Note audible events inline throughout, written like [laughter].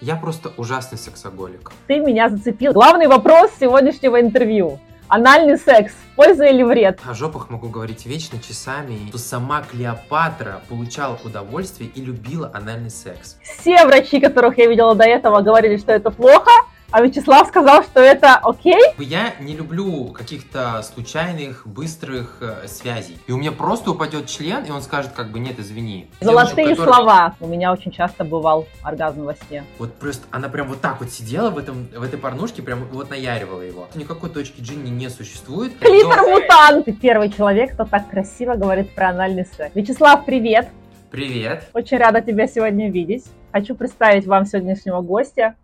Я просто ужасный сексоголик. Ты меня зацепил. Главный вопрос сегодняшнего интервью. Анальный секс. Польза или вред? О жопах могу говорить вечно, часами. Что сама Клеопатра получала удовольствие и любила анальный секс. Все врачи, которых я видела до этого, говорили, что это плохо. А Вячеслав сказал, что это окей? Я не люблю каких-то случайных, быстрых э, связей. И у меня просто упадет член, и он скажет, как бы, нет, извини. Золотые Девушек, слова. У меня очень часто бывал оргазм во сне. Вот просто она прям вот так вот сидела в, этом, в этой порнушке, прям вот наяривала его. Никакой точки Джинни не существует. Клитор-мутант! Ты первый человек, кто так красиво говорит про анальный секс. Вячеслав, привет! Привет! Очень рада тебя сегодня видеть. Хочу представить вам сегодняшнего гостя.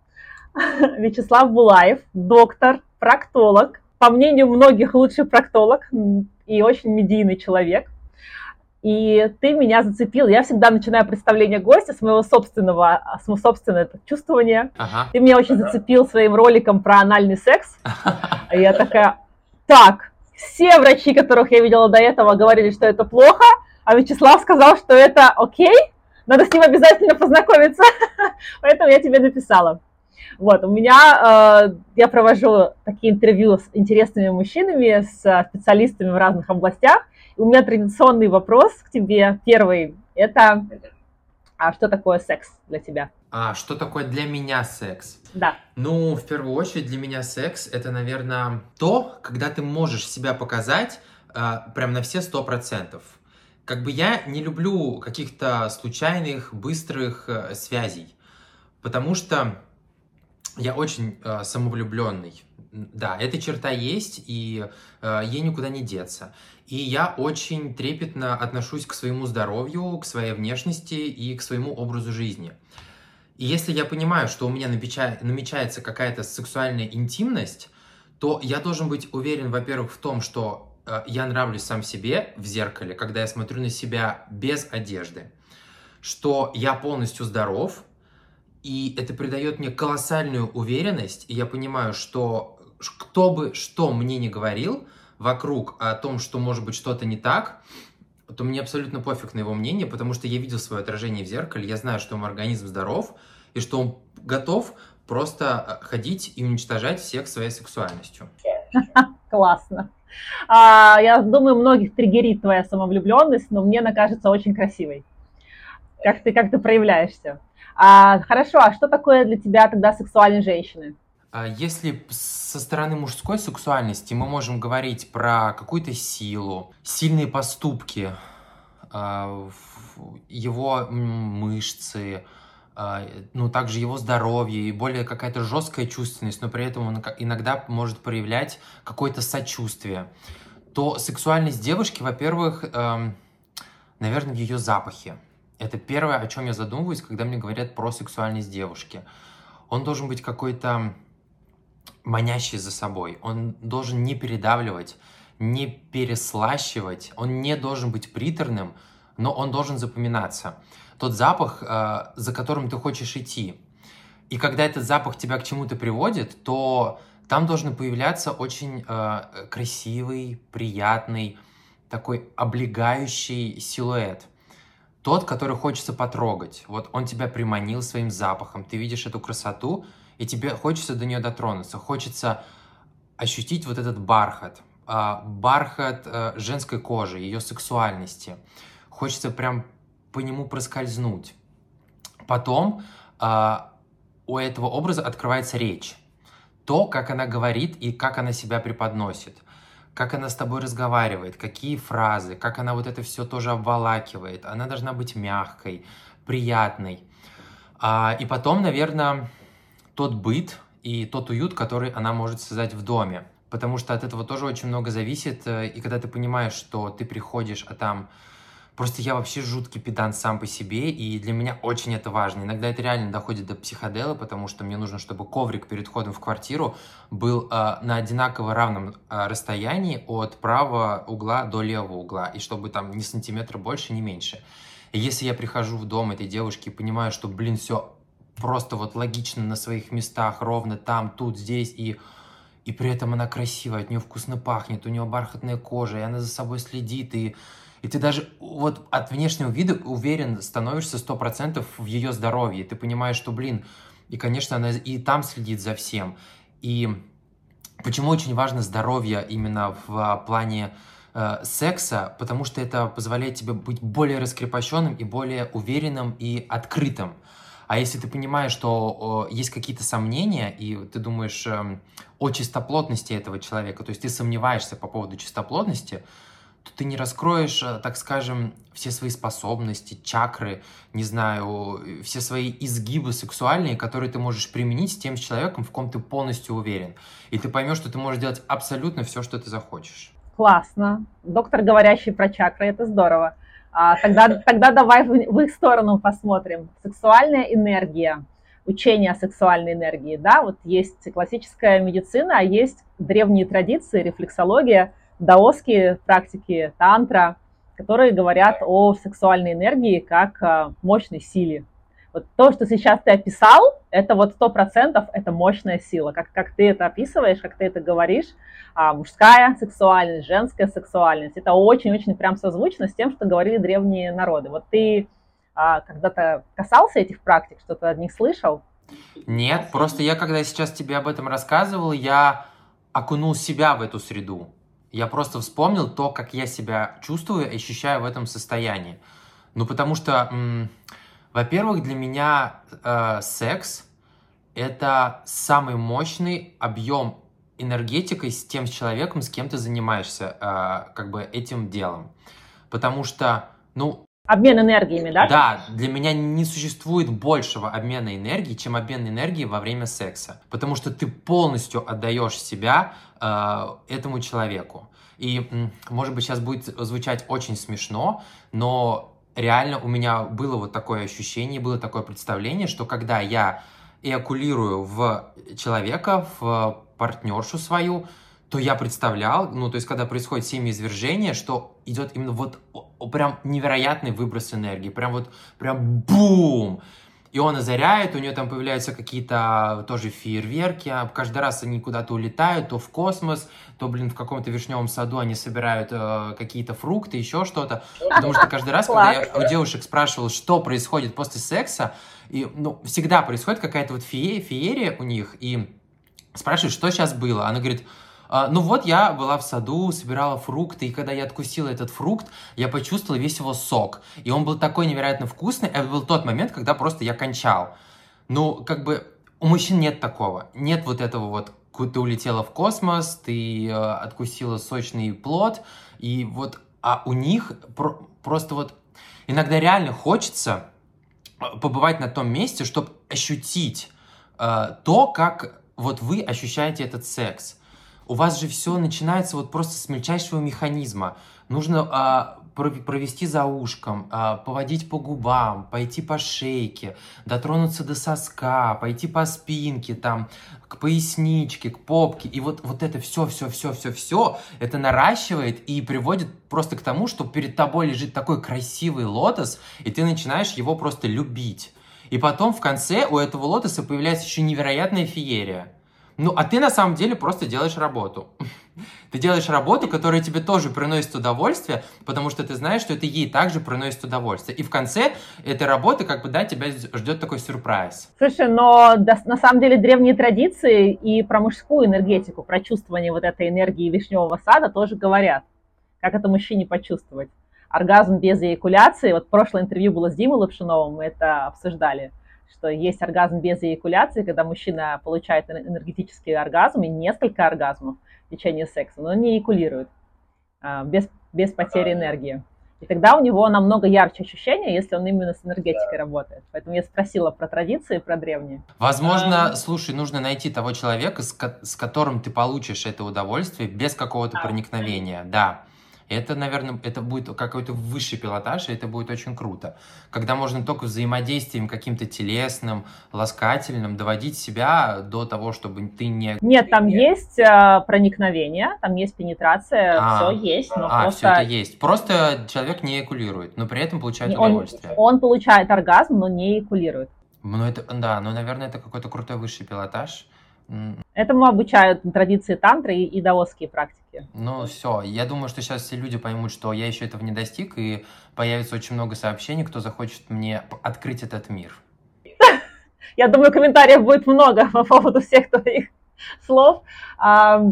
[laughs] Вячеслав Булаев, доктор, проктолог, по мнению многих лучший проктолог и очень медийный человек. И ты меня зацепил. Я всегда начинаю представление гостя с моего собственного, с моего собственного чувствования. Ага. Ты меня очень зацепил своим роликом про анальный секс. И я такая, так, все врачи, которых я видела до этого, говорили, что это плохо, а Вячеслав сказал, что это окей, надо с ним обязательно познакомиться. [laughs] Поэтому я тебе написала. Вот, у меня, э, я провожу такие интервью с интересными мужчинами, с специалистами в разных областях. И у меня традиционный вопрос к тебе. Первый, это, а что такое секс для тебя? А что такое для меня секс? Да. Ну, в первую очередь, для меня секс это, наверное, то, когда ты можешь себя показать э, прям на все сто процентов. Как бы я не люблю каких-то случайных, быстрых э, связей, потому что я очень э, самовлюбленный. Да, эта черта есть, и э, ей никуда не деться. И я очень трепетно отношусь к своему здоровью, к своей внешности и к своему образу жизни. И если я понимаю, что у меня намеча... намечается какая-то сексуальная интимность, то я должен быть уверен, во-первых, в том, что э, я нравлюсь сам себе в зеркале, когда я смотрю на себя без одежды, что я полностью здоров, и это придает мне колоссальную уверенность, и я понимаю, что кто бы что мне не говорил вокруг о том, что может быть что-то не так, то мне абсолютно пофиг на его мнение, потому что я видел свое отражение в зеркале, я знаю, что мой организм здоров, и что он готов просто э, ходить и уничтожать всех своей сексуальностью. [laughs] Классно. А, я думаю, многих триггерит твоя самовлюбленность, но мне она кажется очень красивой. Как ты, как ты проявляешься. А, хорошо, а что такое для тебя тогда сексуальные женщины? А если со стороны мужской сексуальности мы можем говорить про какую-то силу, сильные поступки, а, его мышцы, а, ну, также его здоровье и более какая-то жесткая чувственность, но при этом он иногда может проявлять какое-то сочувствие, то сексуальность девушки, во-первых, эм, наверное, ее запахе. Это первое, о чем я задумываюсь, когда мне говорят про сексуальность девушки. Он должен быть какой-то манящий за собой. Он должен не передавливать, не переслащивать. Он не должен быть приторным, но он должен запоминаться. Тот запах, э, за которым ты хочешь идти. И когда этот запах тебя к чему-то приводит, то там должен появляться очень э, красивый, приятный, такой облегающий силуэт – тот, который хочется потрогать. Вот он тебя приманил своим запахом, ты видишь эту красоту, и тебе хочется до нее дотронуться, хочется ощутить вот этот бархат, а, бархат э, женской кожи, ее сексуальности. Хочется прям по нему проскользнуть. Потом а, у этого образа открывается речь. То, как она говорит и как она себя преподносит как она с тобой разговаривает, какие фразы, как она вот это все тоже обволакивает. Она должна быть мягкой, приятной. А, и потом, наверное, тот быт и тот уют, который она может создать в доме. Потому что от этого тоже очень много зависит. Э, и когда ты понимаешь, что ты приходишь, а там Просто я вообще жуткий педант сам по себе, и для меня очень это важно. Иногда это реально доходит до психодела, потому что мне нужно, чтобы коврик перед входом в квартиру был э, на одинаково равном э, расстоянии от правого угла до левого угла, и чтобы там ни сантиметра больше, ни меньше. И если я прихожу в дом этой девушки и понимаю, что, блин, все просто вот логично на своих местах, ровно там, тут, здесь, и и при этом она красивая, от нее вкусно пахнет, у нее бархатная кожа, и она за собой следит, и и ты даже вот от внешнего вида уверен становишься сто процентов в ее здоровье. Ты понимаешь, что, блин, И, конечно, она и там следит за всем. И почему очень важно здоровье именно в плане э, секса? Потому что это позволяет тебе быть более раскрепощенным и более уверенным и открытым. А если ты понимаешь, что есть какие-то сомнения, и ты думаешь э, о чистоплотности этого человека, то есть ты сомневаешься по поводу чистоплотности, то ты не раскроешь, э, так скажем, все свои способности, чакры, не знаю, все свои изгибы сексуальные, которые ты можешь применить с тем человеком, в ком ты полностью уверен. И ты поймешь, что ты можешь делать абсолютно все, что ты захочешь. Классно. Доктор, говорящий про чакры, это здорово. А, тогда, [laughs] тогда давай в, в их сторону посмотрим. Сексуальная энергия, учение о сексуальной энергии. Да, вот есть классическая медицина, а есть древние традиции, рефлексология – даосские практики, тантра, которые говорят о сексуальной энергии как а, мощной силе. Вот то, что сейчас ты описал, это вот сто процентов это мощная сила. Как, как ты это описываешь, как ты это говоришь, а, мужская сексуальность, женская сексуальность, это очень-очень прям созвучно с тем, что говорили древние народы. Вот ты а, когда-то касался этих практик, что-то от них слышал? Нет, просто я, когда сейчас тебе об этом рассказывал, я окунул себя в эту среду. Я просто вспомнил то, как я себя чувствую и ощущаю в этом состоянии. Ну, потому что, во-первых, для меня э, секс это самый мощный объем энергетикой с тем человеком, с кем ты занимаешься э, как бы этим делом. Потому что, ну, Обмен энергиями, да? Да, для меня не существует большего обмена энергии, чем обмен энергии во время секса. Потому что ты полностью отдаешь себя э, этому человеку. И, может быть, сейчас будет звучать очень смешно, но реально у меня было вот такое ощущение, было такое представление, что когда я эякулирую в человека, в партнершу свою, то я представлял, ну, то есть, когда происходит семяизвержение, что идет именно вот прям невероятный выброс энергии, прям вот, прям бум! И он озаряет, у нее там появляются какие-то тоже фейерверки, а каждый раз они куда-то улетают, то в космос, то, блин, в каком-то вишневом саду они собирают э, какие-то фрукты, еще что-то. Потому что каждый раз, когда я у девушек спрашивал, что происходит после секса, и, ну, всегда происходит какая-то вот фее, феерия у них, и спрашивают, что сейчас было. Она говорит, а, ну вот я была в саду, собирала фрукты, и когда я откусила этот фрукт, я почувствовала весь его сок. И он был такой невероятно вкусный, это был тот момент, когда просто я кончал. Ну, как бы у мужчин нет такого. Нет вот этого вот, ты улетела в космос, ты э, откусила сочный плод, и вот, а у них про, просто вот иногда реально хочется э, побывать на том месте, чтобы ощутить э, то, как вот вы ощущаете этот секс у вас же все начинается вот просто с мельчайшего механизма. Нужно а, провести за ушком, а, поводить по губам, пойти по шейке, дотронуться до соска, пойти по спинке, там, к поясничке, к попке. И вот, вот это все, все, все, все, все, это наращивает и приводит просто к тому, что перед тобой лежит такой красивый лотос, и ты начинаешь его просто любить. И потом в конце у этого лотоса появляется еще невероятная феерия. Ну, а ты на самом деле просто делаешь работу. Ты делаешь работу, которая тебе тоже приносит удовольствие, потому что ты знаешь, что это ей также приносит удовольствие. И в конце этой работы, как бы, да, тебя ждет такой сюрприз. Слушай, но да, на самом деле древние традиции и про мужскую энергетику, про чувствование вот этой энергии вишневого сада тоже говорят. Как это мужчине почувствовать? Оргазм без эякуляции. Вот прошлое интервью было с Димой Лапшиновым, мы это обсуждали что есть оргазм без эякуляции, когда мужчина получает энергетический оргазм и несколько оргазмов в течение секса, но не эякулирует а, без, без потери энергии. И тогда у него намного ярче ощущение, если он именно с энергетикой работает. Поэтому я спросила про традиции, про древние. Возможно, а... слушай, нужно найти того человека, с, ко- с которым ты получишь это удовольствие без какого-то а, проникновения. Да. Это, наверное, это будет какой-то высший пилотаж, и это будет очень круто. Когда можно только взаимодействием каким-то телесным, ласкательным доводить себя до того, чтобы ты не... Нет, там не... есть э, проникновение, там есть пенетрация, а, все есть, но а, просто... все это есть. Просто человек не экулирует, но при этом получает он, удовольствие. Он получает оргазм, но не экулирует. Ну, это, да, ну, наверное, это какой-то крутой высший пилотаж. Этому обучают традиции тантры и, и даосские практики. Ну все, я думаю, что сейчас все люди поймут, что я еще этого не достиг, и появится очень много сообщений, кто захочет мне открыть этот мир. [laughs] Я думаю, комментариев будет много [laughs] по поводу всех твоих слов. А,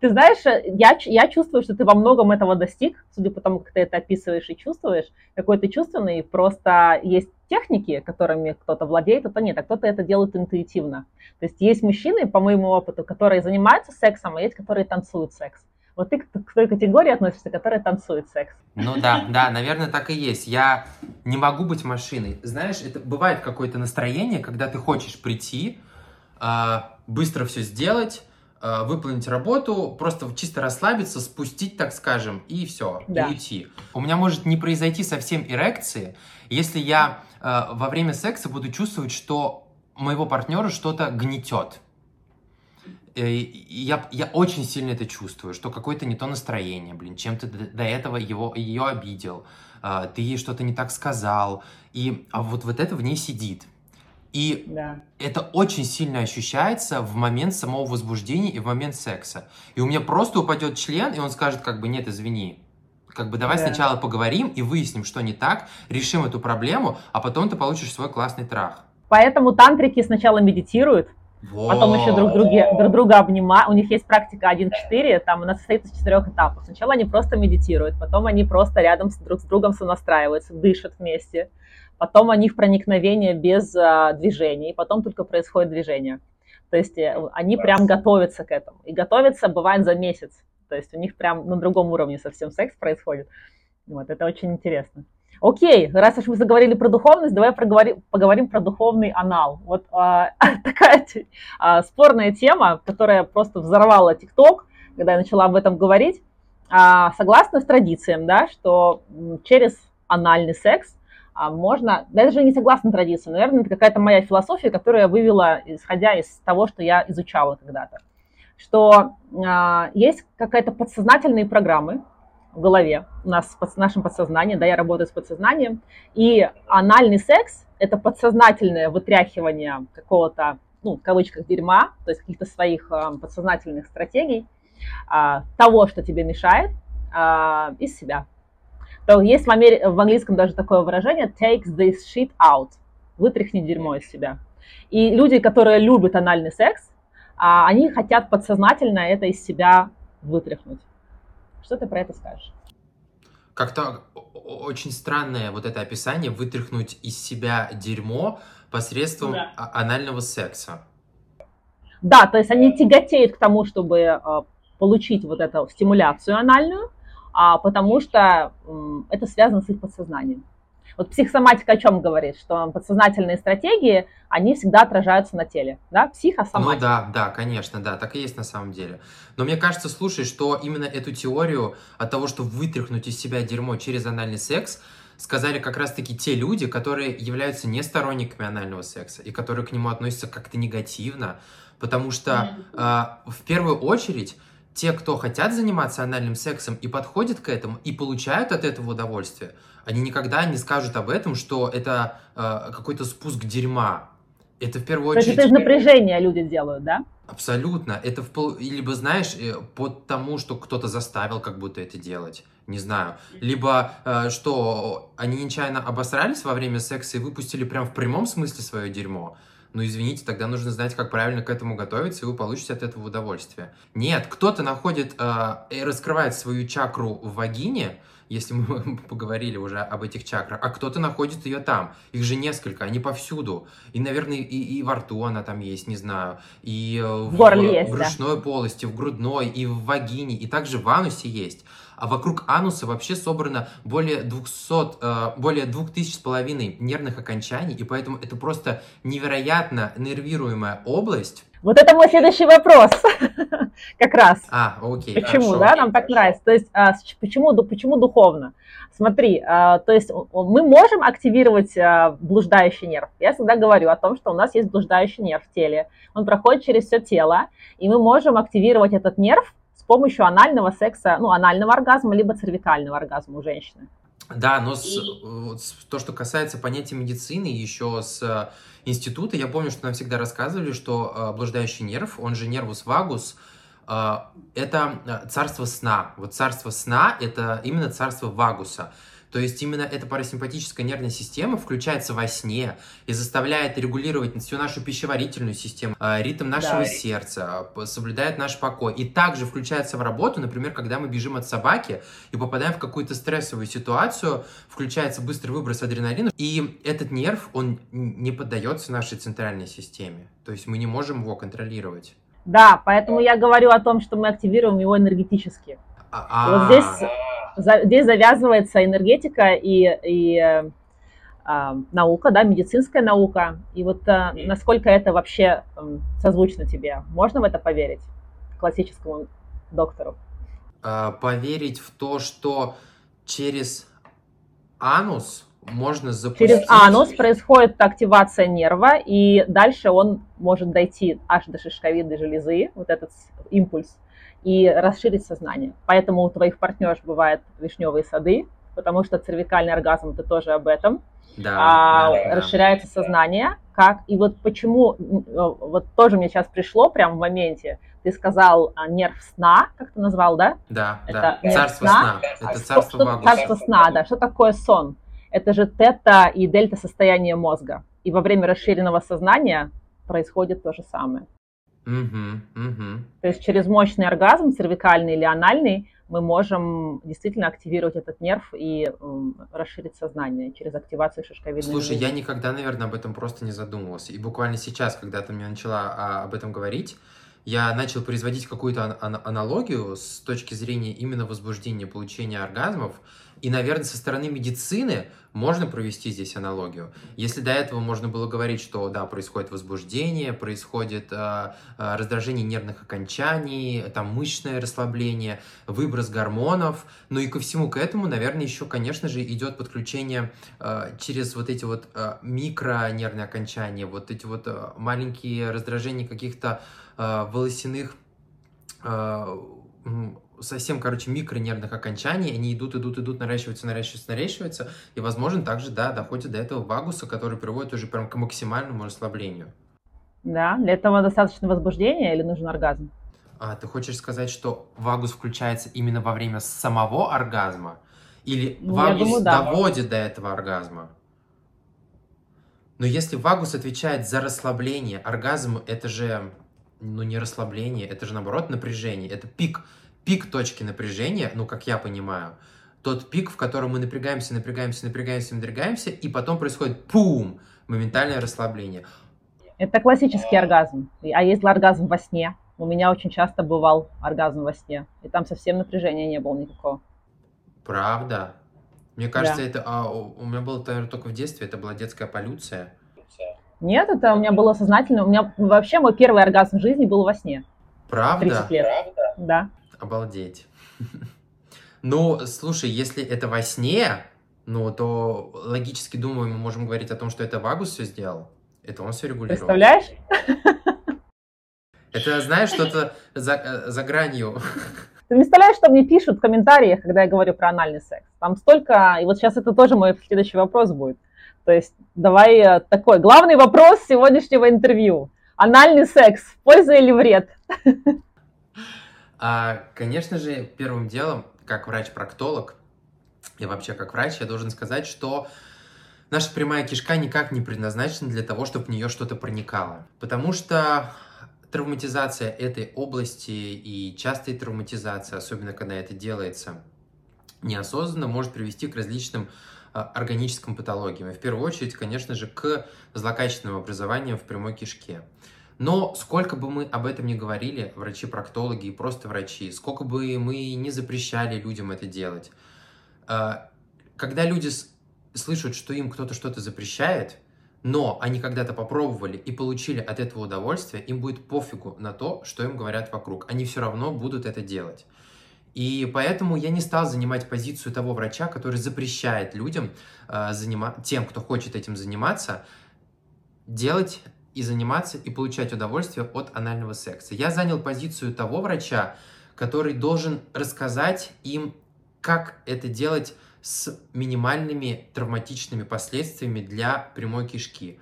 ты знаешь, я, я чувствую, что ты во многом этого достиг, судя по тому, как ты это описываешь и чувствуешь, какой ты чувственный, просто есть техники, которыми кто-то владеет, а кто нет, а кто-то это делает интуитивно. То есть есть мужчины, по моему опыту, которые занимаются сексом, а есть, которые танцуют секс. Вот ты к той категории относишься, которая танцует секс. Ну да, да, наверное, так и есть. Я не могу быть машиной. Знаешь, это бывает какое-то настроение, когда ты хочешь прийти, а, быстро все сделать, а, выполнить работу, просто чисто расслабиться, спустить, так скажем, и все, да. и уйти. У меня может не произойти совсем эрекции, если я а, во время секса буду чувствовать, что моего партнера что-то гнетет. Я, я очень сильно это чувствую, что какое-то не то настроение, блин, чем ты до этого его, ее обидел, ты ей что-то не так сказал, и а вот, вот это в ней сидит. И да. это очень сильно ощущается в момент самого возбуждения и в момент секса. И у меня просто упадет член, и он скажет, как бы, нет, извини. Как бы давай да. сначала поговорим и выясним, что не так, решим эту проблему, а потом ты получишь свой классный трах. Поэтому тантрики сначала медитируют, вот. Потом еще друг, друге, друг друга обнимают. У них есть практика 1-4, там она состоит из четырех этапов. Сначала они просто медитируют, потом они просто рядом с друг с другом сонастраиваются, дышат вместе потом у них проникновение без а, движения, и потом только происходит движение. То есть э, они прям готовятся к этому. И готовятся бывает за месяц. То есть у них прям на другом уровне совсем секс происходит. Вот, это очень интересно. Окей, раз уж мы заговорили про духовность, давай проговорим, поговорим про духовный анал. Вот а, [laughs] такая а, спорная тема, которая просто взорвала ТикТок, когда я начала об этом говорить. А, согласно с традициям, да, что через анальный секс можно, даже не согласна традиции, наверное, это какая-то моя философия, которую я вывела, исходя из того, что я изучала когда-то, что а, есть какая-то подсознательные программы в голове, у нас в нашем подсознании, да, я работаю с подсознанием, и анальный секс – это подсознательное вытряхивание какого-то, ну, в кавычках, дерьма, то есть каких-то своих а, подсознательных стратегий, а, того, что тебе мешает, а, из себя – то есть в, Амери... в английском даже такое выражение takes this shit out, вытряхни дерьмо из себя. И люди, которые любят анальный секс, а, они хотят подсознательно это из себя вытряхнуть. Что ты про это скажешь? Как-то очень странное вот это описание вытряхнуть из себя дерьмо посредством да. А, анального секса. Да, то есть они тяготеют к тому, чтобы а, получить вот эту стимуляцию анальную, потому что это связано с их подсознанием. Вот психосоматика о чем говорит? Что подсознательные стратегии, они всегда отражаются на теле, да, психосоматика. Ну да, да, конечно, да, так и есть на самом деле. Но мне кажется, слушай, что именно эту теорию от того, что вытряхнуть из себя дерьмо через анальный секс, сказали как раз-таки те люди, которые являются не сторонниками анального секса и которые к нему относятся как-то негативно, потому что э, в первую очередь те, кто хотят заниматься анальным сексом и подходят к этому, и получают от этого удовольствие, они никогда не скажут об этом, что это э, какой-то спуск дерьма. Это в первую очередь... То есть это из напряжения люди делают, да? Абсолютно. Это в, либо, знаешь, э, под тому, что кто-то заставил как будто это делать. Не знаю. Либо, э, что они нечаянно обосрались во время секса и выпустили прям в прямом смысле свое дерьмо ну извините, тогда нужно знать, как правильно к этому готовиться, и вы получите от этого удовольствие. Нет, кто-то находит э, и раскрывает свою чакру в вагине, если мы [laughs] поговорили уже об этих чакрах, а кто-то находит ее там. Их же несколько, они повсюду. И, наверное, и, и во рту она там есть, не знаю, и э, в, в, есть, в брюшной да. полости, в грудной, и в вагине, и также в анусе есть а вокруг ануса вообще собрано более 200, э, более 2000 с половиной нервных окончаний, и поэтому это просто невероятно нервируемая область. Вот это мой следующий вопрос, [laughs] как раз. А, окей. Почему, хорошо, да, нам так нравится? То есть, а, почему, почему духовно? Смотри, а, то есть мы можем активировать а, блуждающий нерв. Я всегда говорю о том, что у нас есть блуждающий нерв в теле. Он проходит через все тело, и мы можем активировать этот нерв помощью анального секса, ну, анального оргазма, либо цервикального оргазма у женщины. Да, но с, с, то, что касается понятия медицины, еще с э, института, я помню, что нам всегда рассказывали, что э, блуждающий нерв, он же нервус вагус, э, это царство сна. Вот царство сна – это именно царство вагуса. То есть именно эта парасимпатическая нервная система включается во сне и заставляет регулировать всю нашу пищеварительную систему, а, ритм нашего да. сердца, соблюдает наш покой. И также включается в работу, например, когда мы бежим от собаки и попадаем в какую-то стрессовую ситуацию, включается быстрый выброс адреналина, и этот нерв, он не поддается нашей центральной системе. То есть мы не можем его контролировать. Да, поэтому я говорю о том, что мы активируем его энергетически. А-а-а. Вот здесь, здесь завязывается энергетика и, и э, наука, да, медицинская наука. И вот а, насколько это вообще э, созвучно тебе? Можно в это поверить классическому доктору? А, поверить в то, что через анус можно запустить... Через анус происходит активация нерва, и дальше он может дойти аж до шишковидной железы, вот этот импульс, и расширить сознание. Поэтому у твоих партнеров бывают вишневые сады, потому что цервикальный оргазм это тоже об этом. Да, а, да, расширяется да. сознание. Как и вот почему вот тоже мне сейчас пришло прямо в моменте. Ты сказал а, нерв сна, как ты назвал, да? Да, это да. Царство сна. сна. Это царство что, Царство сна, да. Что такое сон? это же тета и дельта состояние мозга. И во время расширенного сознания происходит то же самое. Uh-huh, uh-huh. То есть через мощный оргазм, цервикальный или анальный, мы можем действительно активировать этот нерв и расширить сознание через активацию шишковидной Слушай, я никогда, наверное, об этом просто не задумывался. И буквально сейчас, когда ты мне начала а, об этом говорить, я начал производить какую-то ан- аналогию с точки зрения именно возбуждения, получения оргазмов. И, наверное, со стороны медицины можно провести здесь аналогию. Если до этого можно было говорить, что да, происходит возбуждение, происходит э, э, раздражение нервных окончаний, там мышечное расслабление, выброс гормонов, ну и ко всему к этому, наверное, еще, конечно же, идет подключение э, через вот эти вот э, микронервные окончания, вот эти вот э, маленькие раздражения каких-то э, волосяных э, совсем, короче, микронервных окончаний, они идут, идут, идут, наращиваются, наращиваются, наращиваются, и, возможно, также, да, доходит до этого вагуса, который приводит уже прям к максимальному расслаблению. Да, для этого достаточно возбуждения или нужен оргазм? А, ты хочешь сказать, что вагус включается именно во время самого оргазма? Или ну, вагус думаю, да. доводит до этого оргазма? Но если вагус отвечает за расслабление, оргазм это же, ну не расслабление, это же наоборот напряжение, это пик пик точки напряжения, ну, как я понимаю, тот пик, в котором мы напрягаемся, напрягаемся, напрягаемся, напрягаемся, и потом происходит пум, моментальное расслабление. Это классический оргазм. А если оргазм во сне? У меня очень часто бывал оргазм во сне, и там совсем напряжения не было никакого. Правда? Мне кажется, да. это а, у меня было наверное, только в детстве, это была детская полюция. Нет, это у меня было сознательно. У меня вообще мой первый оргазм в жизни был во сне. Правда? 30 лет. Правда? Да. Обалдеть. [laughs] Ну, слушай, если это во сне, ну, то логически, думаю, мы можем говорить о том, что это Вагус все сделал. Это он все регулировал. Представляешь? Это, знаешь, что-то за, э, за гранью. [laughs] Ты представляешь, что мне пишут в комментариях, когда я говорю про анальный секс? Там столько... И вот сейчас это тоже мой следующий вопрос будет. То есть давай э, такой главный вопрос сегодняшнего интервью. Анальный секс, польза или вред? [laughs] А, конечно же, первым делом, как врач-проктолог, и вообще как врач, я должен сказать, что наша прямая кишка никак не предназначена для того, чтобы в нее что-то проникало. Потому что травматизация этой области и частая травматизация, особенно когда это делается неосознанно, может привести к различным а, органическим патологиям. И в первую очередь, конечно же, к злокачественным образованиям в прямой кишке. Но сколько бы мы об этом ни говорили, врачи-проктологи и просто врачи, сколько бы мы не запрещали людям это делать, а, когда люди слышат, что им кто-то что-то запрещает, но они когда-то попробовали и получили от этого удовольствие, им будет пофигу на то, что им говорят вокруг. Они все равно будут это делать. И поэтому я не стал занимать позицию того врача, который запрещает людям, э, занима... тем, кто хочет этим заниматься, делать и заниматься, и получать удовольствие от анального секса. Я занял позицию того врача, который должен рассказать им, как это делать с минимальными травматичными последствиями для прямой кишки.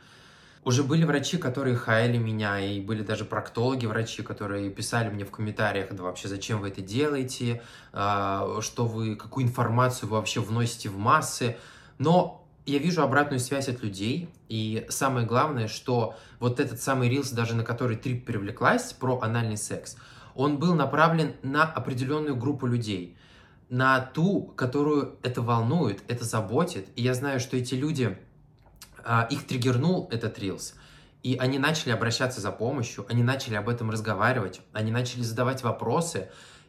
Уже были врачи, которые хаяли меня, и были даже проктологи, врачи, которые писали мне в комментариях, да вообще зачем вы это делаете, а, что вы, какую информацию вы вообще вносите в массы. Но я вижу обратную связь от людей, и самое главное, что вот этот самый рилс, даже на который Трип привлеклась, про анальный секс, он был направлен на определенную группу людей, на ту, которую это волнует, это заботит. И я знаю, что эти люди а, их триггернул этот рилс, и они начали обращаться за помощью, они начали об этом разговаривать, они начали задавать вопросы,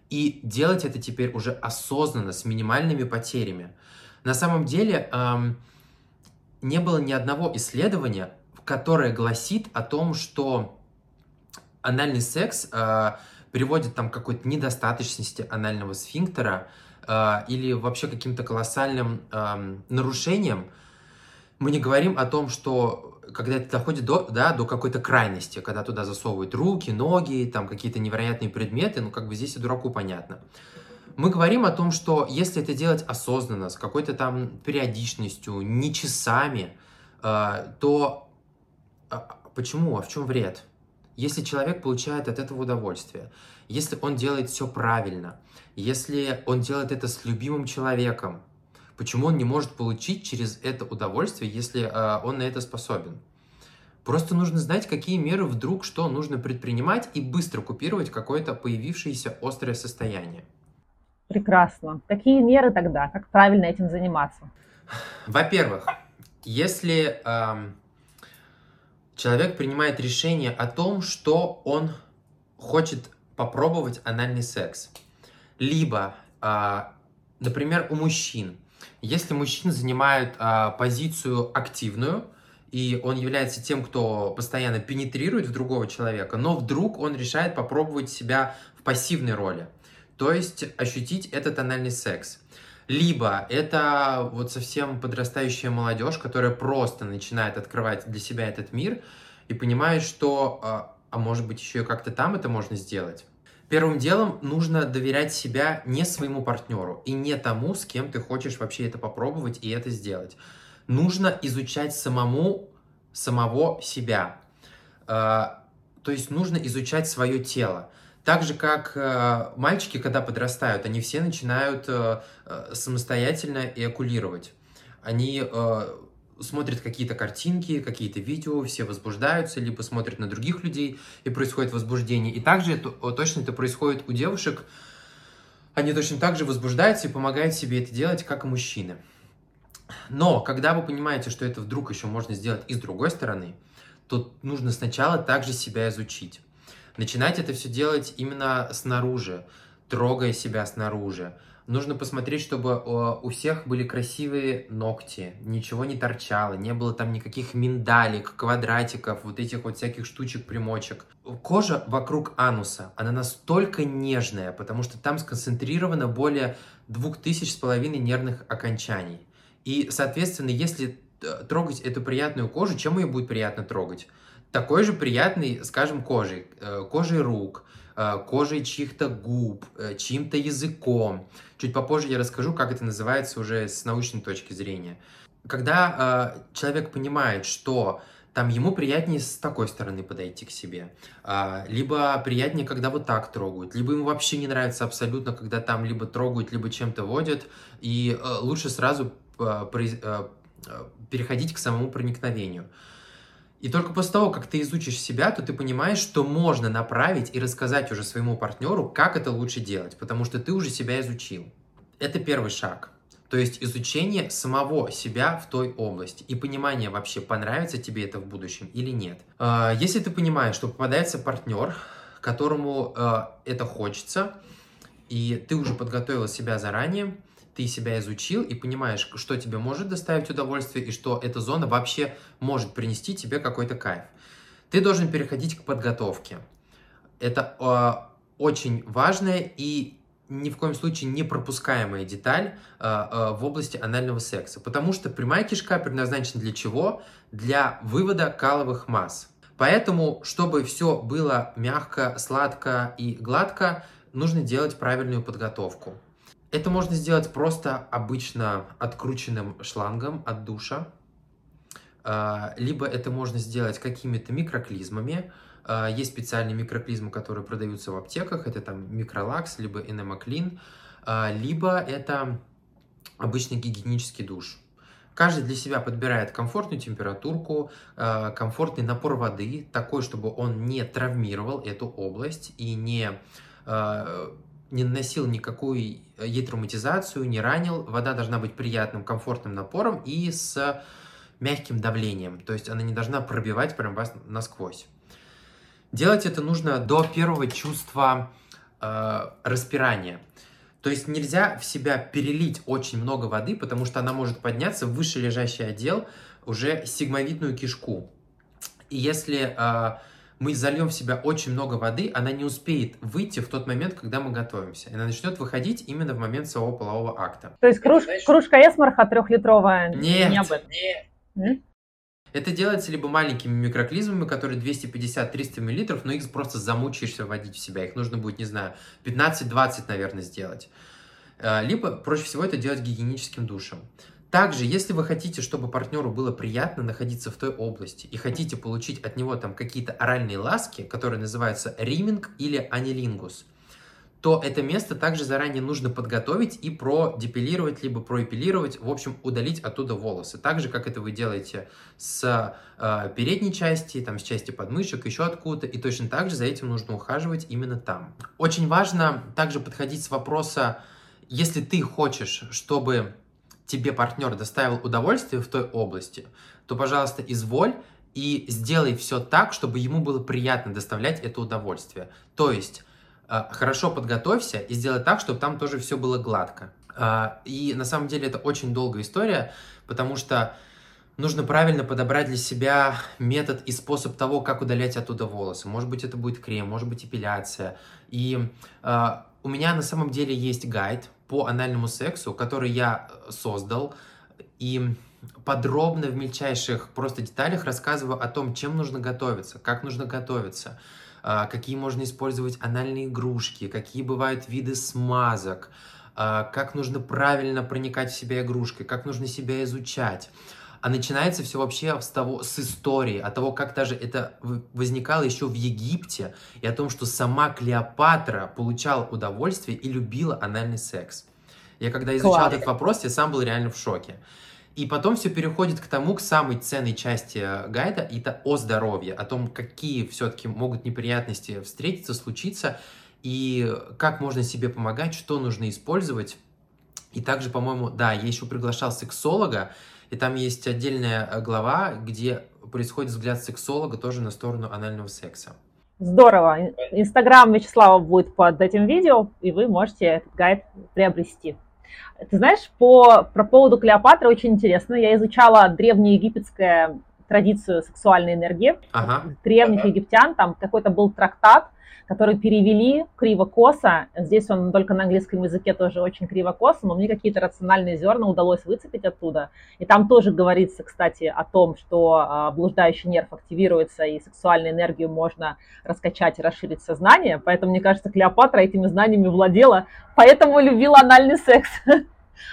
и делать это теперь уже осознанно, с минимальными потерями. На самом деле эм, не было ни одного исследования, которое гласит о том, что анальный секс э, приводит там к какой-то недостаточности анального сфинктера э, или вообще каким-то колоссальным э, нарушением, мы не говорим о том, что когда это доходит до, да, до какой-то крайности, когда туда засовывают руки, ноги, там какие-то невероятные предметы, ну как бы здесь и дураку понятно. Мы говорим о том, что если это делать осознанно, с какой-то там периодичностью, не часами, э, то э, почему, а в чем вред? Если человек получает от этого удовольствие, если он делает все правильно, если он делает это с любимым человеком, Почему он не может получить через это удовольствие, если э, он на это способен? Просто нужно знать, какие меры вдруг что нужно предпринимать и быстро купировать какое-то появившееся острое состояние. Прекрасно. Какие меры тогда? Как правильно этим заниматься? Во-первых, если э, человек принимает решение о том, что он хочет попробовать анальный секс, либо, э, например, у мужчин если мужчина занимает а, позицию активную, и он является тем, кто постоянно пенетрирует в другого человека, но вдруг он решает попробовать себя в пассивной роли, то есть ощутить этот тональный секс. Либо это вот совсем подрастающая молодежь, которая просто начинает открывать для себя этот мир и понимает, что, а, а может быть, еще и как-то там это можно сделать. Первым делом нужно доверять себя не своему партнеру и не тому, с кем ты хочешь вообще это попробовать и это сделать. Нужно изучать самому самого себя. Э, то есть нужно изучать свое тело. Так же, как э, мальчики, когда подрастают, они все начинают э, самостоятельно эякулировать. Они смотрят какие-то картинки, какие-то видео, все возбуждаются, либо смотрят на других людей, и происходит возбуждение. И также это, точно это происходит у девушек, они точно так же возбуждаются и помогают себе это делать, как и мужчины. Но, когда вы понимаете, что это вдруг еще можно сделать и с другой стороны, то нужно сначала также себя изучить. Начинать это все делать именно снаружи, трогая себя снаружи, Нужно посмотреть, чтобы э, у всех были красивые ногти, ничего не торчало, не было там никаких миндалек, квадратиков, вот этих вот всяких штучек, примочек. Кожа вокруг ануса, она настолько нежная, потому что там сконцентрировано более двух тысяч с половиной нервных окончаний. И, соответственно, если э, трогать эту приятную кожу, чем ее будет приятно трогать? Такой же приятной, скажем, кожей, э, кожей рук, Э, кожей чьих-то губ, э, чьим-то языком. Чуть попозже я расскажу, как это называется уже с научной точки зрения. Когда человек понимает, что там ему приятнее с такой стороны подойти к себе, э, либо приятнее, когда вот так трогают, либо ему вообще не нравится абсолютно, когда там либо трогают, либо чем-то водят, и лучше сразу переходить к самому проникновению. И только после того, как ты изучишь себя, то ты понимаешь, что можно направить и рассказать уже своему партнеру, как это лучше делать, потому что ты уже себя изучил. Это первый шаг. То есть изучение самого себя в той области и понимание вообще, понравится тебе это в будущем или нет. А, если ты понимаешь, что попадается партнер, которому а, это хочется, и ты уже подготовил себя заранее, ты себя изучил и понимаешь, что тебе может доставить удовольствие и что эта зона вообще может принести тебе какой-то кайф. Ты должен переходить к подготовке. Это э, очень важная и ни в коем случае не пропускаемая деталь э, э, в области анального секса. Потому что прямая кишка предназначена для чего? Для вывода каловых масс. Поэтому, чтобы все было мягко, сладко и гладко, нужно делать правильную подготовку. Это можно сделать просто обычно открученным шлангом от душа. а, либо это можно сделать какими-то микроклизмами. А, есть специальные микроклизмы, которые продаются в аптеках, это там микролакс, либо энемоклин, либо это обычный гигиенический душ. Каждый для себя подбирает комфортную температурку, комфортный напор воды, такой, чтобы он не травмировал эту область и не не наносил никакую ей травматизацию, не ранил. Вода должна быть приятным, комфортным напором и с мягким давлением. То есть она не должна пробивать прям вас насквозь. Делать это нужно до первого чувства э, распирания. То есть нельзя в себя перелить очень много воды, потому что она может подняться в выше лежащий отдел, уже сигмовидную кишку. И если э, мы зальем в себя очень много воды, она не успеет выйти в тот момент, когда мы готовимся. Она начнет выходить именно в момент своего полового акта. То есть круж, кружка эсмарха трехлитровая? Нет, не об этом. нет. Это делается либо маленькими микроклизмами, которые 250-300 мл, но их просто замучаешься вводить в себя. Их нужно будет, не знаю, 15-20, наверное, сделать. Э, либо проще всего это делать гигиеническим душем. Также, если вы хотите, чтобы партнеру было приятно находиться в той области и хотите получить от него там какие-то оральные ласки, которые называются риминг или анилингус, то это место также заранее нужно подготовить и продепилировать, либо проэпилировать, в общем, удалить оттуда волосы. Так же, как это вы делаете с э, передней части, там, с части подмышек, еще откуда-то, и точно так же за этим нужно ухаживать именно там. Очень важно также подходить с вопроса, если ты хочешь, чтобы тебе партнер доставил удовольствие в той области, то, пожалуйста, изволь и сделай все так, чтобы ему было приятно доставлять это удовольствие. То есть э, хорошо подготовься и сделай так, чтобы там тоже все было гладко. Э, и на самом деле это очень долгая история, потому что нужно правильно подобрать для себя метод и способ того, как удалять оттуда волосы. Может быть, это будет крем, может быть, эпиляция. И э, у меня на самом деле есть гайд, по анальному сексу, который я э, создал, и подробно в мельчайших просто деталях рассказываю о том, чем нужно готовиться, как нужно готовиться, а, какие можно использовать анальные игрушки, какие бывают виды смазок, а, как нужно правильно проникать в себя игрушкой, как нужно себя изучать. А начинается все вообще с того, с истории, от того, как даже это возникало еще в Египте, и о том, что сама Клеопатра получала удовольствие и любила анальный секс. Я когда изучал Класс. этот вопрос, я сам был реально в шоке. И потом все переходит к тому, к самой ценной части э, гайда, и это о здоровье, о том, какие все-таки могут неприятности встретиться, случиться, и как можно себе помогать, что нужно использовать. И также, по-моему, да, я еще приглашал сексолога, и там есть отдельная э, глава, где происходит взгляд сексолога тоже на сторону анального секса. Здорово. Инстаграм Вячеслава будет под этим видео, и вы можете этот гайд приобрести. Ты знаешь, по, про поводу Клеопатры очень интересно. Я изучала древнеегипетскую традицию сексуальной энергии ага. древних ага. египтян. Там какой-то был трактат, который перевели криво-косо. Здесь он только на английском языке тоже очень криво-косо, но мне какие-то рациональные зерна удалось выцепить оттуда. И там тоже говорится, кстати, о том, что а, блуждающий нерв активируется, и сексуальную энергию можно раскачать и расширить сознание. Поэтому, мне кажется, Клеопатра этими знаниями владела, поэтому любила анальный секс. [laughs]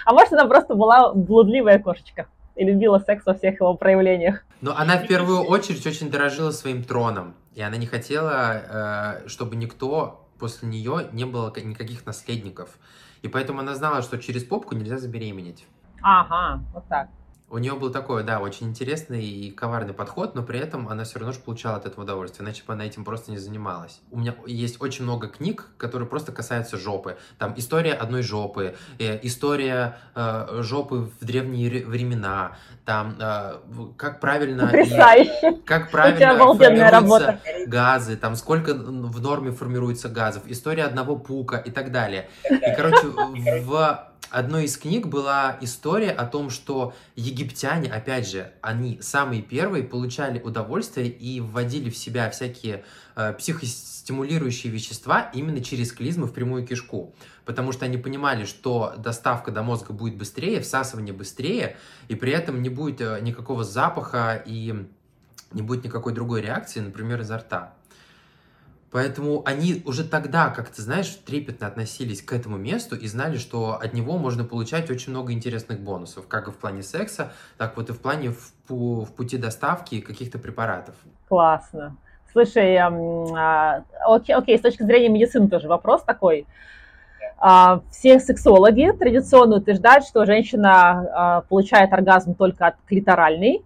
А может, она просто была блудливая кошечка и любила секс во всех его проявлениях. Но она в первую очередь очень дорожила своим троном. И она не хотела, э, чтобы никто после нее не было никаких наследников. И поэтому она знала, что через попку нельзя забеременеть. Ага, вот так. У нее был такой, да, очень интересный и коварный подход, но при этом она все равно же получала от этого удовольствие, иначе бы она этим просто не занималась. У меня есть очень много книг, которые просто касаются жопы. Там история одной жопы, э, история э, жопы в древние времена, там э, как правильно... Потрясающе! [laughs] Как правильно формируются работа. газы, там сколько в норме формируется газов, история одного пука и так далее. И, короче, [laughs] в одной из книг была история о том, что египтяне, опять же, они самые первые получали удовольствие и вводили в себя всякие э, психостимулирующие вещества именно через клизмы в прямую кишку. Потому что они понимали, что доставка до мозга будет быстрее, всасывание быстрее, и при этом не будет э, никакого запаха и не будет никакой другой реакции, например, изо рта. Поэтому они уже тогда, как ты знаешь, трепетно относились к этому месту и знали, что от него можно получать очень много интересных бонусов, как и в плане секса, так вот и в плане в, в пути доставки каких-то препаратов. Классно. Слушай, а, окей, окей, с точки зрения медицины тоже вопрос такой. А, все сексологи традиционно утверждают, что женщина а, получает оргазм только от клиторальной,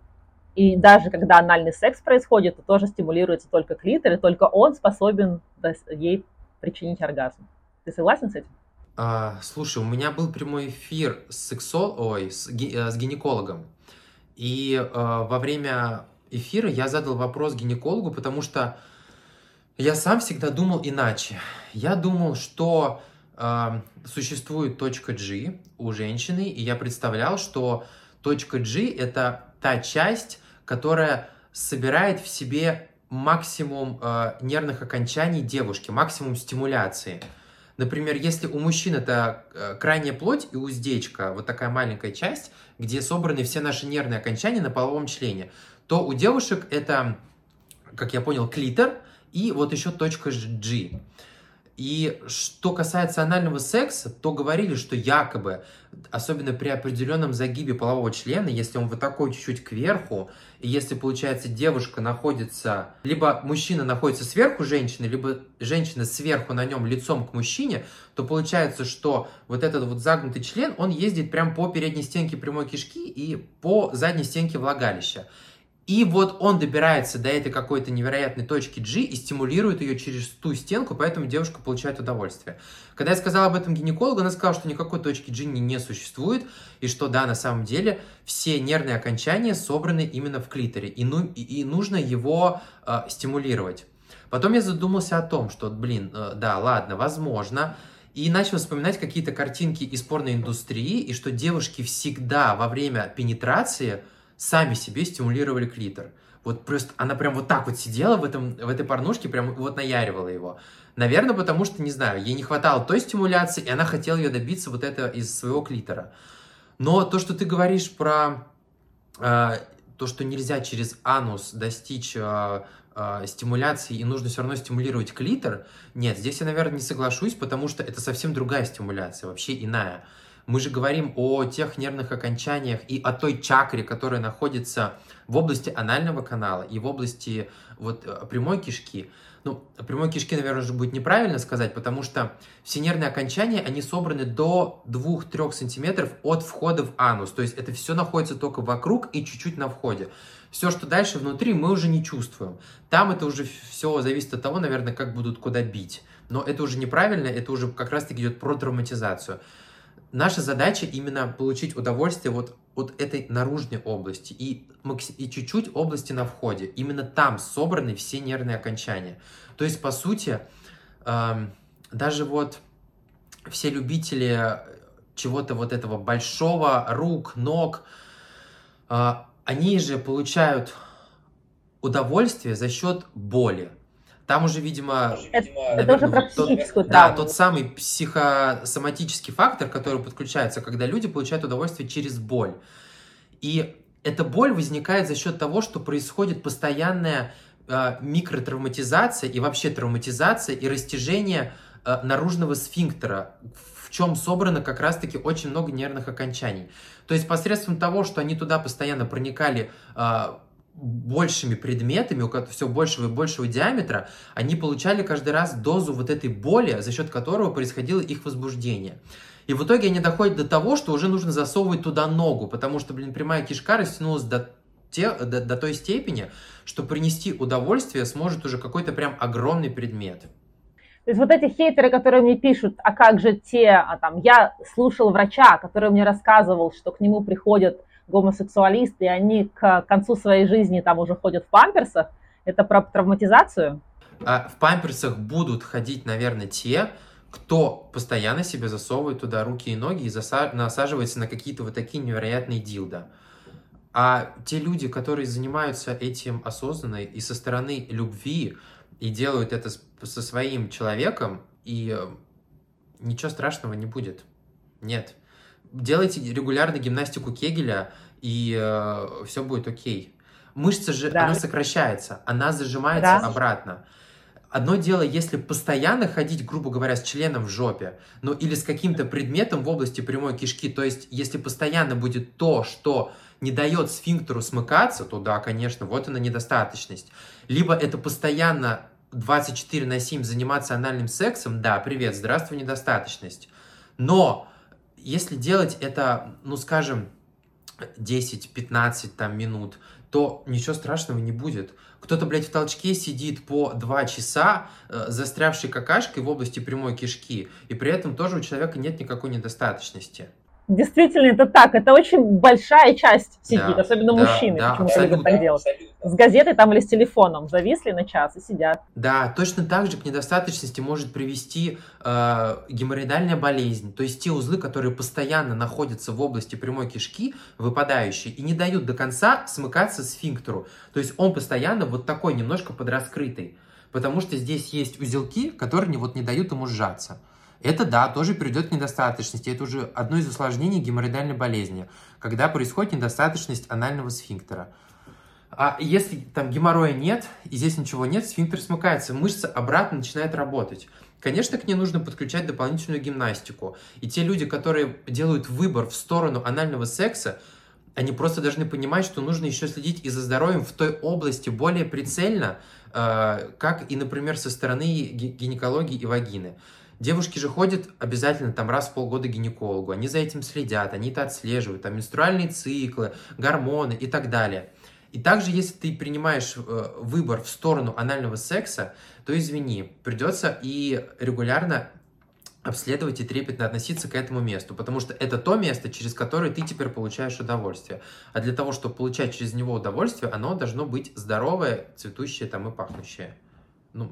и даже когда анальный секс происходит, то тоже стимулируется только клитор, и только он способен ей причинить оргазм. Ты согласен с этим? А, слушай, у меня был прямой эфир с сексол... Ой, с, ги... Э, с гинекологом. И э, во время эфира я задал вопрос гинекологу, потому что я сам всегда думал иначе. Я думал, что э, существует точка G у женщины, и я представлял, что точка G это та часть, которая собирает в себе максимум э, нервных окончаний девушки, максимум стимуляции. Например, если у мужчин это э, крайняя плоть и уздечка, вот такая маленькая часть, где собраны все наши нервные окончания на половом члене, то у девушек это, как я понял, клитор и вот еще точка G. И что касается анального секса, то говорили, что якобы, особенно при определенном загибе полового члена, если он вот такой чуть-чуть кверху, и если, получается, девушка находится, либо мужчина находится сверху женщины, либо женщина сверху на нем лицом к мужчине, то получается, что вот этот вот загнутый член, он ездит прям по передней стенке прямой кишки и по задней стенке влагалища. И вот он добирается до этой какой-то невероятной точки G и стимулирует ее через ту стенку, поэтому девушка получает удовольствие. Когда я сказал об этом гинекологу, она сказала, что никакой точки G не, существует, и что да, на самом деле все нервные окончания собраны именно в клиторе, и, ну, и, и нужно его э, стимулировать. Потом я задумался о том, что, блин, э, да, ладно, возможно, и начал вспоминать какие-то картинки из порной индустрии, и что девушки всегда во время пенетрации – сами себе стимулировали клитор. Вот просто она прям вот так вот сидела в, этом, в этой порнушке, прям вот наяривала его. Наверное, потому что, не знаю, ей не хватало той стимуляции, и она хотела ее добиться вот это из своего клитора. Но то, что ты говоришь про э, то, что нельзя через анус достичь э, э, стимуляции, и нужно все равно стимулировать клитор, нет, здесь я, наверное, не соглашусь, потому что это совсем другая стимуляция, вообще иная. Мы же говорим о тех нервных окончаниях и о той чакре, которая находится в области анального канала и в области вот э, прямой кишки. Ну, прямой кишки, наверное, уже будет неправильно сказать, потому что все нервные окончания, они собраны до 2-3 сантиметров от входа в анус. То есть это все находится только вокруг и чуть-чуть на входе. Все, что дальше внутри, мы уже не чувствуем. Там это уже все зависит от того, наверное, как будут куда бить. Но это уже неправильно, это уже как раз-таки идет про травматизацию наша задача именно получить удовольствие вот от этой наружной области и, и чуть-чуть области на входе. Именно там собраны все нервные окончания. То есть, по сути, э, даже вот все любители чего-то вот этого большого, рук, ног, э, они же получают удовольствие за счет боли. Там уже, видимо, это, наверное, это уже про психическую тот, травму. Да, тот самый психосоматический фактор, который подключается, когда люди получают удовольствие через боль. И эта боль возникает за счет того, что происходит постоянная э, микротравматизация и вообще травматизация и растяжение э, наружного сфинктера, в чем собрано как раз-таки очень много нервных окончаний. То есть посредством того, что они туда постоянно проникали э, большими предметами, у все большего и большего диаметра, они получали каждый раз дозу вот этой боли, за счет которого происходило их возбуждение. И в итоге они доходят до того, что уже нужно засовывать туда ногу, потому что, блин, прямая кишка растянулась до, те, до, до той степени, что принести удовольствие сможет уже какой-то прям огромный предмет. То есть вот эти хейтеры, которые мне пишут, а как же те, а там, я слушал врача, который мне рассказывал, что к нему приходят гомосексуалисты, и они к концу своей жизни там уже ходят в памперсах, это про травматизацию? А в памперсах будут ходить, наверное, те, кто постоянно себе засовывает туда руки и ноги и заса... насаживается на какие-то вот такие невероятные дилда. А те люди, которые занимаются этим осознанно и со стороны любви, и делают это со своим человеком, и ничего страшного не будет. Нет делайте регулярно гимнастику Кегеля, и э, все будет окей. Мышца же, да. она сокращается, она зажимается да. обратно. Одно дело, если постоянно ходить, грубо говоря, с членом в жопе, ну или с каким-то предметом в области прямой кишки, то есть если постоянно будет то, что не дает сфинктеру смыкаться, то да, конечно, вот она недостаточность. Либо это постоянно 24 на 7 заниматься анальным сексом, да, привет, здравствуй, недостаточность. Но если делать это, ну скажем, 10-15 там минут, то ничего страшного не будет. Кто-то, блядь, в толчке сидит по 2 часа, э, застрявший какашкой в области прямой кишки, и при этом тоже у человека нет никакой недостаточности. Действительно, это так. Это очень большая часть сидит, да, особенно да, мужчины. Да, почему-то любят так делать. С газетой там или с телефоном зависли на час и сидят. Да, точно так же к недостаточности может привести э, геморроидальная болезнь. То есть те узлы, которые постоянно находятся в области прямой кишки, выпадающие, и не дают до конца смыкаться сфинктеру. То есть он постоянно вот такой, немножко подраскрытый. Потому что здесь есть узелки, которые вот не дают ему сжаться. Это, да, тоже приведет к недостаточности. Это уже одно из осложнений геморроидальной болезни, когда происходит недостаточность анального сфинктера. А если там геморроя нет, и здесь ничего нет, сфинктер смыкается, мышца обратно начинает работать. Конечно, к ней нужно подключать дополнительную гимнастику. И те люди, которые делают выбор в сторону анального секса, они просто должны понимать, что нужно еще следить и за здоровьем в той области более прицельно, э, как и, например, со стороны гинекологии и вагины. Девушки же ходят обязательно там раз в полгода к гинекологу, они за этим следят, они это отслеживают, там менструальные циклы, гормоны и так далее. И также, если ты принимаешь э, выбор в сторону анального секса, то извини, придется и регулярно обследовать и трепетно относиться к этому месту, потому что это то место, через которое ты теперь получаешь удовольствие. А для того, чтобы получать через него удовольствие, оно должно быть здоровое, цветущее там и пахнущее. Ну,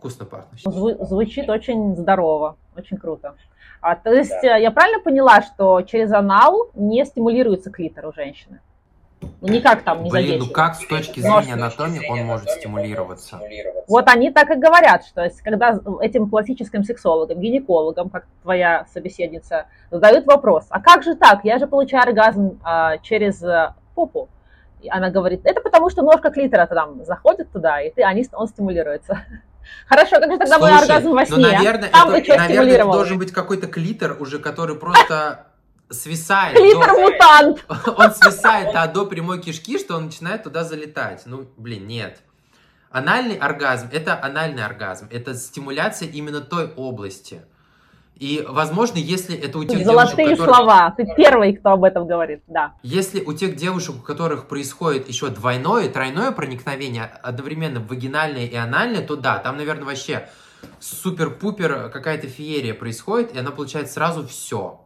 вкусно пахнущий. Зву- звучит очень здорово, очень круто. А, то есть да. Э, я правильно поняла, что через анал не стимулируется клитор у женщины? Ну, никак там не Блин, ну как с точки зрения анатомии он может стимулироваться? Вот они так и говорят, что есть, когда этим классическим сексологам, гинекологам, как твоя собеседница, задают вопрос, а как же так, я же получаю оргазм а, через а, попу. И она говорит, это потому что ножка клитора там заходит туда, и ты, они, он стимулируется. [laughs] Хорошо, как же тогда Слушай, мой оргазм во ну, сне? Ну, наверное, Там это, наверное, это должен быть какой-то клитор уже, который просто свисает. Клитор-мутант. [laughs] Он свисает а до прямой кишки, что он начинает туда залетать. Ну, блин, нет. Анальный оргазм – это анальный оргазм. Это стимуляция именно той области. И, возможно, если это у тех Золотые девушек, которые... слова. Ты первый, кто об этом говорит, да. Если у тех девушек, у которых происходит еще двойное, тройное проникновение, одновременно вагинальное и анальное, то да, там, наверное, вообще супер-пупер какая-то феерия происходит, и она получает сразу все.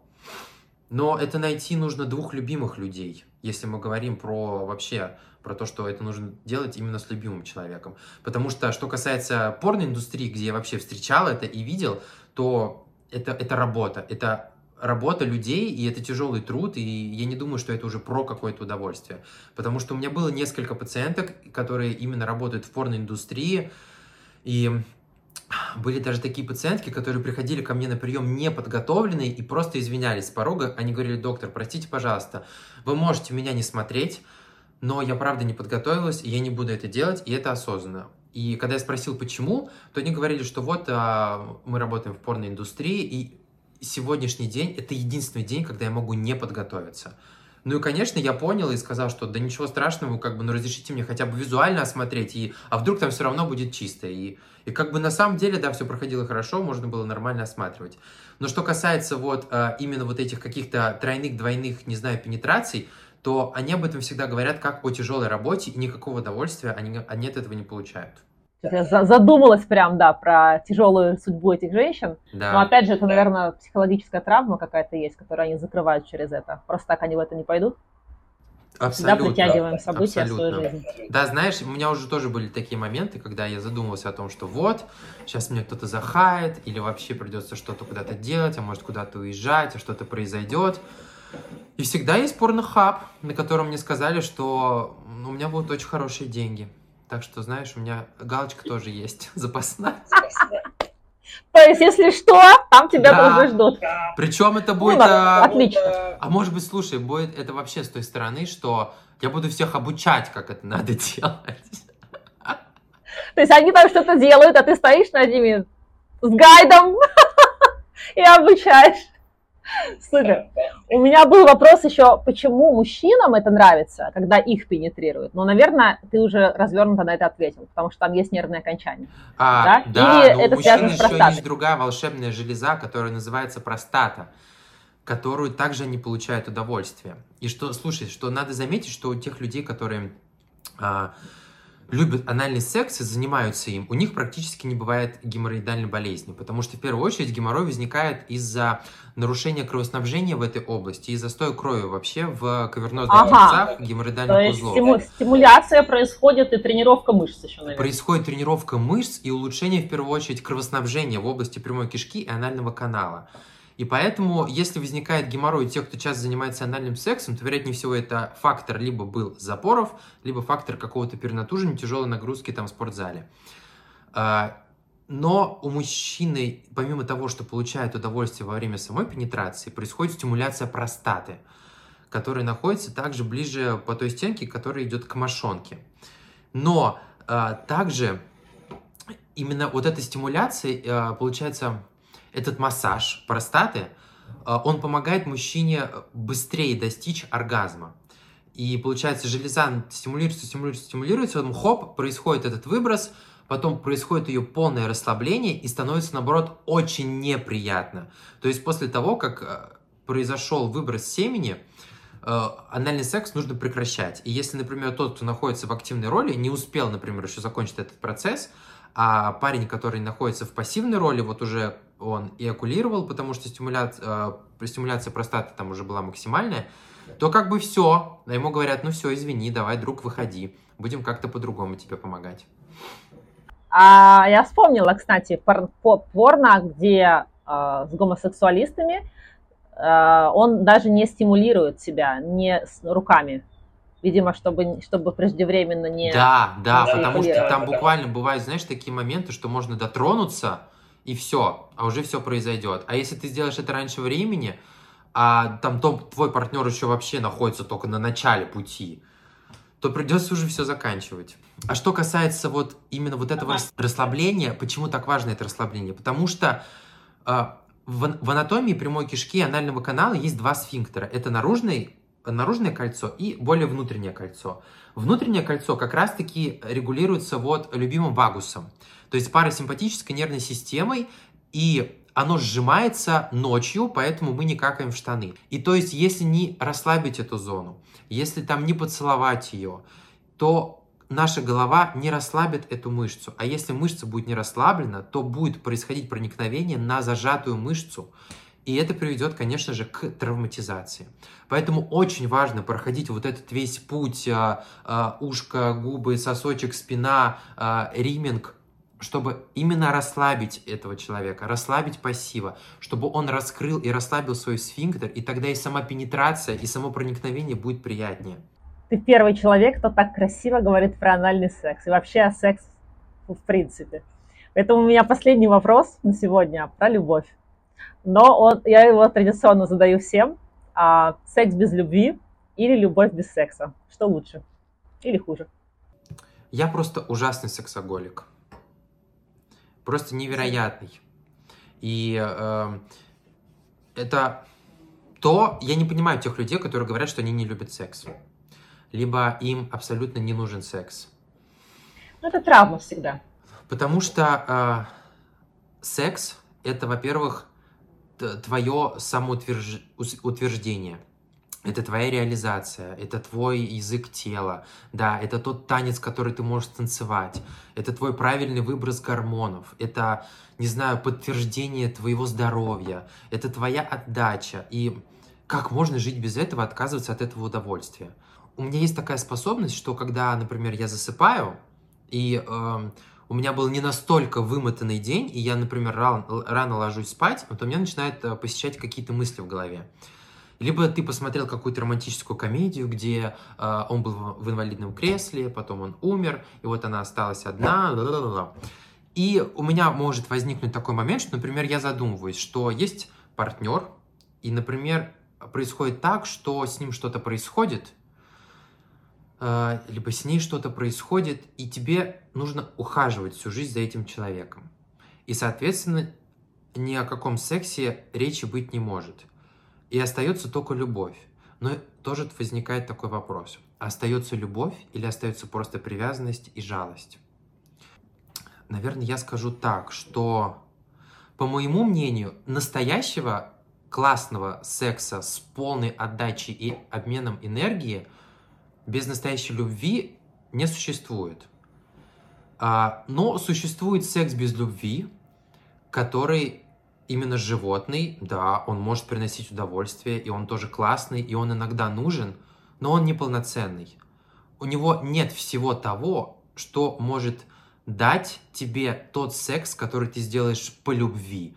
Но это найти нужно двух любимых людей, если мы говорим про вообще про то, что это нужно делать именно с любимым человеком. Потому что, что касается порноиндустрии, где я вообще встречал это и видел, то это, это работа, это работа людей, и это тяжелый труд, и я не думаю, что это уже про какое-то удовольствие. Потому что у меня было несколько пациенток, которые именно работают в порноиндустрии, и были даже такие пациентки, которые приходили ко мне на прием неподготовленные и просто извинялись с порога. Они говорили, доктор, простите, пожалуйста, вы можете меня не смотреть, но я правда не подготовилась, и я не буду это делать, и это осознанно. И когда я спросил, почему, то они говорили, что вот а, мы работаем в порноиндустрии, и сегодняшний день это единственный день, когда я могу не подготовиться. Ну и, конечно, я понял и сказал, что да ничего страшного, как бы, ну разрешите мне хотя бы визуально осмотреть, и, а вдруг там все равно будет чисто. И, и как бы на самом деле, да, все проходило хорошо, можно было нормально осматривать. Но что касается вот а, именно вот этих каких-то тройных, двойных, не знаю, пенетраций, то они об этом всегда говорят как о тяжелой работе, и никакого удовольствия они, они от этого не получают. Я задумалась прям, да, про тяжелую судьбу этих женщин. Да. Но опять же, это, наверное, психологическая травма какая-то есть, которую они закрывают через это. Просто так они в это не пойдут. Абсолютно. Всегда притягиваем события Абсолютно. в свою жизнь. Да, знаешь, у меня уже тоже были такие моменты, когда я задумывался о том, что вот, сейчас мне кто-то захает, или вообще придется что-то куда-то делать, а может куда-то уезжать, а что-то произойдет. И всегда есть порнохаб, на котором мне сказали, что у меня будут очень хорошие деньги. Так что, знаешь, у меня галочка тоже есть [laughs] запасная. То есть, если что, там тебя да. тоже ждут. Причем это будет... Ну, а, отлично. А может быть, слушай, будет это вообще с той стороны, что я буду всех обучать, как это надо [laughs] делать. То есть они там что-то делают, а ты стоишь над ними с гайдом [laughs] и обучаешь. Супер. У меня был вопрос еще, почему мужчинам это нравится, когда их пенетрируют. Но, наверное, ты уже развернуто на это ответил, потому что там есть нервное окончание. А, да? да, Или но это у простатой? еще есть другая волшебная железа, которая называется простата которую также они получают удовольствие. И что, слушай, что надо заметить, что у тех людей, которые а, любят анальный секс и занимаются им, у них практически не бывает геморроидальной болезни, потому что в первую очередь геморрой возникает из-за нарушения кровоснабжения в этой области и застоя крови вообще в кавернозных ага. пузах геморроидальных То есть узлов. стимуляция происходит и тренировка мышц еще, наверное. Происходит тренировка мышц и улучшение в первую очередь кровоснабжения в области прямой кишки и анального канала. И поэтому, если возникает геморрой у тех, кто часто занимается анальным сексом, то, вероятнее всего, это фактор либо был запоров, либо фактор какого-то перенатужения, тяжелой нагрузки там в спортзале. А, но у мужчины, помимо того, что получает удовольствие во время самой пенетрации, происходит стимуляция простаты, которая находится также ближе по той стенке, которая идет к мошонке. Но а, также именно вот эта стимуляция, а, получается, этот массаж простаты, э, он помогает мужчине быстрее достичь оргазма. И получается, железа стимулируется, стимулируется, стимулируется, потом хоп, происходит этот выброс, потом происходит ее полное расслабление и становится, наоборот, очень неприятно. То есть после того, как э, произошел выброс семени, э, анальный секс нужно прекращать. И если, например, тот, кто находится в активной роли, не успел, например, еще закончить этот процесс, а парень, который находится в пассивной роли, вот уже он эякулировал, потому что стимуляция, э, стимуляция простаты там уже была максимальная, то как бы все, ему говорят, ну все, извини, давай, друг, выходи, будем как-то по-другому тебе помогать. А, я вспомнила, кстати, пор порно, где э, с гомосексуалистами э, он даже не стимулирует себя, не с руками, видимо, чтобы, чтобы преждевременно не... Да, да, потому что там буквально бывают, знаешь, такие моменты, что можно дотронуться, и все, а уже все произойдет. А если ты сделаешь это раньше времени, а там то, твой партнер еще вообще находится только на начале пути, то придется уже все заканчивать. А что касается вот именно вот этого расслабления, почему так важно это расслабление? Потому что э, в, в анатомии прямой кишки анального канала есть два сфинктера. Это наружный наружное кольцо и более внутреннее кольцо. Внутреннее кольцо как раз-таки регулируется вот любимым вагусом, то есть парасимпатической нервной системой, и оно сжимается ночью, поэтому мы не какаем в штаны. И то есть, если не расслабить эту зону, если там не поцеловать ее, то наша голова не расслабит эту мышцу. А если мышца будет не расслаблена, то будет происходить проникновение на зажатую мышцу. И это приведет, конечно же, к травматизации. Поэтому очень важно проходить вот этот весь путь а, а, ушко, губы, сосочек, спина, а, риминг, чтобы именно расслабить этого человека, расслабить пассива, чтобы он раскрыл и расслабил свой сфинктер, и тогда и сама пенетрация, и само проникновение будет приятнее. Ты первый человек, кто так красиво говорит про анальный секс и вообще о сексе в принципе. Поэтому у меня последний вопрос на сегодня про любовь. Но он, я его традиционно задаю всем. А, секс без любви или любовь без секса? Что лучше? Или хуже? Я просто ужасный сексоголик. Просто невероятный. И э, это то, я не понимаю тех людей, которые говорят, что они не любят секс. Либо им абсолютно не нужен секс. Ну, это травма всегда. Потому что э, секс это, во-первых, твое самоутверждение. Это твоя реализация, это твой язык тела, да, это тот танец, который ты можешь танцевать, это твой правильный выброс гормонов, это, не знаю, подтверждение твоего здоровья, это твоя отдача. И как можно жить без этого, отказываться от этого удовольствия? У меня есть такая способность, что когда, например, я засыпаю, и э, у меня был не настолько вымотанный день, и я, например, рано, рано ложусь спать, то у меня начинают э, посещать какие-то мысли в голове. Либо ты посмотрел какую-то романтическую комедию, где э, он был в инвалидном кресле, потом он умер, и вот она осталась одна. Ла-ла-ла. И у меня может возникнуть такой момент, что, например, я задумываюсь, что есть партнер, и, например, происходит так, что с ним что-то происходит, либо с ней что-то происходит, и тебе нужно ухаживать всю жизнь за этим человеком. И, соответственно, ни о каком сексе речи быть не может. И остается только любовь. Но тоже возникает такой вопрос. Остается любовь или остается просто привязанность и жалость? Наверное, я скажу так, что, по моему мнению, настоящего классного секса с полной отдачей и обменом энергии без настоящей любви не существует. А, но существует секс без любви, который именно животный, да, он может приносить удовольствие, и он тоже классный, и он иногда нужен, но он неполноценный. У него нет всего того, что может дать тебе тот секс, который ты сделаешь по любви.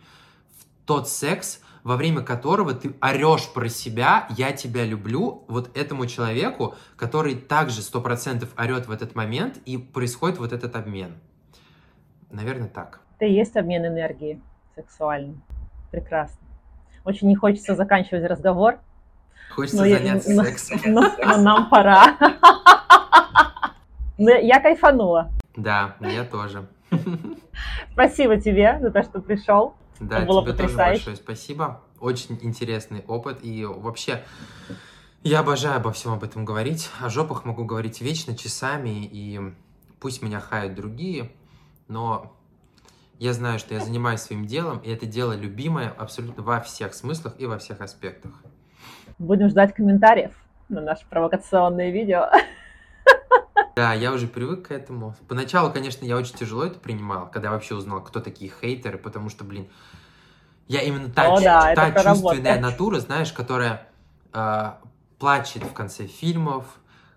Тот секс, во время которого ты орешь про себя, я тебя люблю, вот этому человеку, который также сто процентов орет в этот момент, и происходит вот этот обмен. Наверное, так. Это и есть обмен энергии сексуальным. Прекрасно. Очень не хочется заканчивать разговор. Хочется но заняться я, сексом. Но, но, но нам пора. Но я кайфанула. Да, я тоже. [laughs] Спасибо тебе за то, что пришел. Да, было тебе тоже большое спасибо. Очень интересный опыт. И вообще, я обожаю обо всем об этом говорить. О жопах могу говорить вечно, часами. И пусть меня хают другие, но я знаю, что я занимаюсь своим делом, и это дело любимое абсолютно во всех смыслах и во всех аспектах. Будем ждать комментариев на наше провокационное видео. [laughs] Да, я уже привык к этому. Поначалу, конечно, я очень тяжело это принимал, когда я вообще узнал, кто такие хейтеры, потому что, блин, я именно та, О, да, та чувственная натура, знаешь, которая э, плачет в конце фильмов,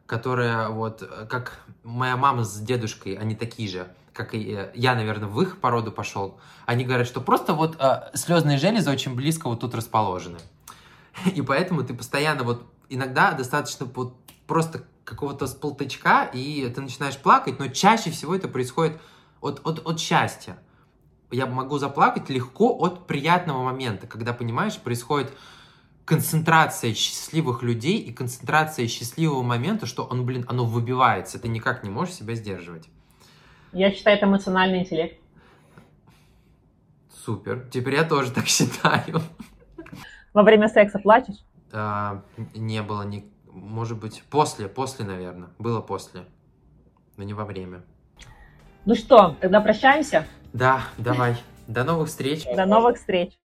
которая вот, как моя мама с дедушкой, они такие же как и э, я, наверное, в их породу пошел, они говорят, что просто вот э, слезные железы очень близко вот тут расположены. [laughs] И поэтому ты постоянно вот иногда достаточно вот просто какого-то сполточка, и ты начинаешь плакать, но чаще всего это происходит от, от, от счастья. Я могу заплакать легко от приятного момента, когда, понимаешь, происходит концентрация счастливых людей и концентрация счастливого момента, что он, блин, оно выбивается, ты никак не можешь себя сдерживать. Я считаю, это эмоциональный интеллект. Супер. Теперь я тоже так считаю. Во время секса плачешь? А, не было ни... Может быть, после, после, наверное. Было после. Но не во время. Ну что, тогда прощаемся? Да, давай. До новых встреч. До новых встреч.